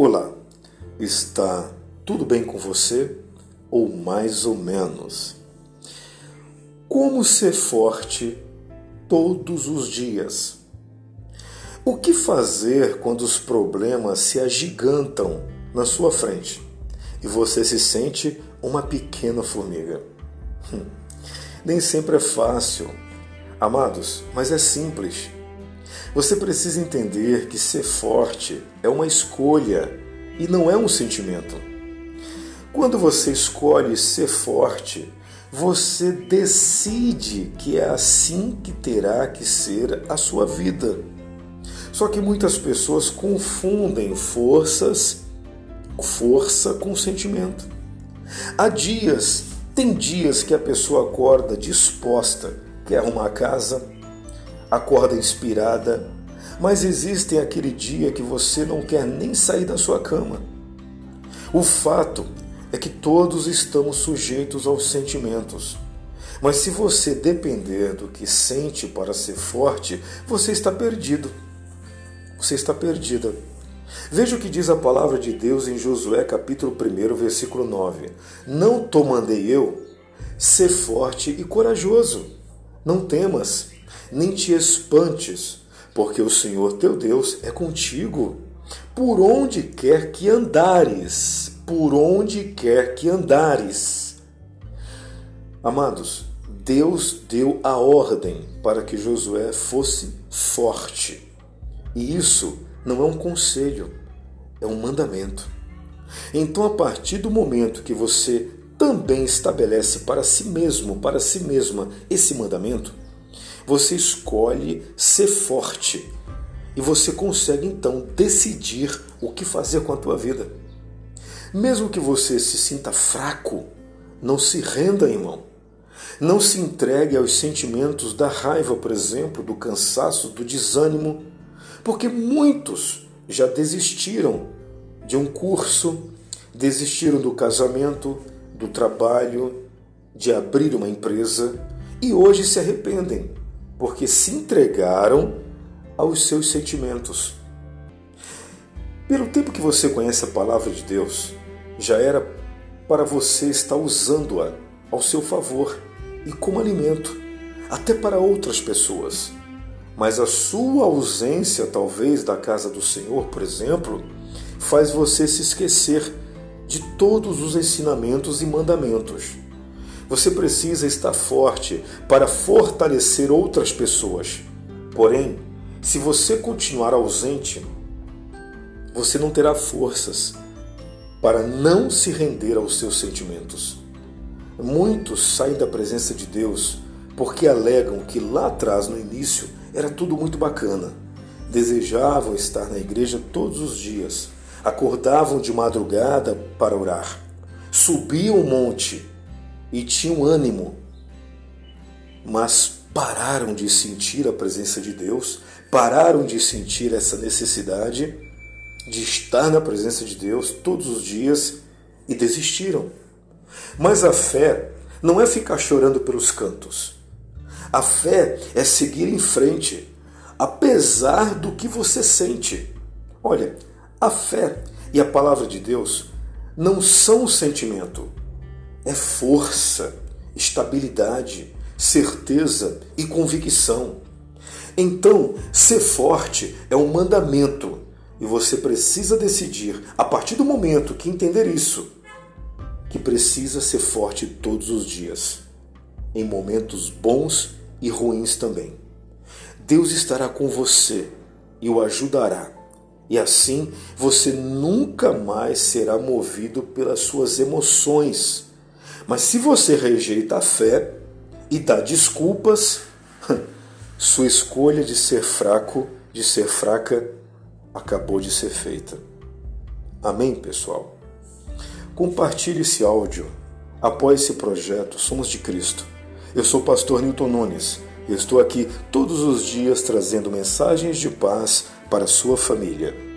Olá, está tudo bem com você? Ou mais ou menos? Como ser forte todos os dias? O que fazer quando os problemas se agigantam na sua frente e você se sente uma pequena formiga? Hum, nem sempre é fácil, amados, mas é simples. Você precisa entender que ser forte é uma escolha e não é um sentimento. Quando você escolhe ser forte, você decide que é assim que terá que ser a sua vida. Só que muitas pessoas confundem forças, força com sentimento. Há dias, tem dias que a pessoa acorda disposta, quer arrumar a casa, acorda inspirada, mas existem aquele dia que você não quer nem sair da sua cama. O fato é que todos estamos sujeitos aos sentimentos. Mas se você depender do que sente para ser forte, você está perdido. Você está perdida. Veja o que diz a palavra de Deus em Josué capítulo 1, versículo 9. Não te mandei eu, ser forte e corajoso. Não temas, nem te espantes, porque o Senhor teu Deus é contigo. Por onde quer que andares, por onde quer que andares. Amados, Deus deu a ordem para que Josué fosse forte. E isso não é um conselho, é um mandamento. Então, a partir do momento que você também estabelece para si mesmo, para si mesma, esse mandamento, você escolhe ser forte e você consegue então decidir o que fazer com a tua vida. Mesmo que você se sinta fraco, não se renda, irmão. Não se entregue aos sentimentos da raiva, por exemplo, do cansaço, do desânimo, porque muitos já desistiram de um curso, desistiram do casamento, do trabalho, de abrir uma empresa e hoje se arrependem porque se entregaram aos seus sentimentos. Pelo tempo que você conhece a palavra de Deus, já era para você estar usando-a ao seu favor e como alimento, até para outras pessoas. Mas a sua ausência, talvez, da casa do Senhor, por exemplo, faz você se esquecer de todos os ensinamentos e mandamentos. Você precisa estar forte para fortalecer outras pessoas. Porém, se você continuar ausente, você não terá forças para não se render aos seus sentimentos. Muitos saem da presença de Deus porque alegam que lá atrás, no início, era tudo muito bacana. Desejavam estar na igreja todos os dias, acordavam de madrugada para orar, subiam o monte e tinham ânimo, mas pararam de sentir a presença de Deus, pararam de sentir essa necessidade de estar na presença de Deus todos os dias e desistiram. Mas a fé não é ficar chorando pelos cantos. A fé é seguir em frente, apesar do que você sente. Olha, a fé e a palavra de Deus não são um sentimento, é força, estabilidade, certeza e convicção. Então, ser forte é um mandamento e você precisa decidir, a partir do momento que entender isso, que precisa ser forte todos os dias, em momentos bons e ruins também. Deus estará com você e o ajudará. E assim você nunca mais será movido pelas suas emoções mas se você rejeita a fé e dá desculpas, sua escolha de ser fraco, de ser fraca, acabou de ser feita. Amém, pessoal? Compartilhe esse áudio. Apoie esse projeto Somos de Cristo. Eu sou o pastor Newton Nunes e estou aqui todos os dias trazendo mensagens de paz para a sua família.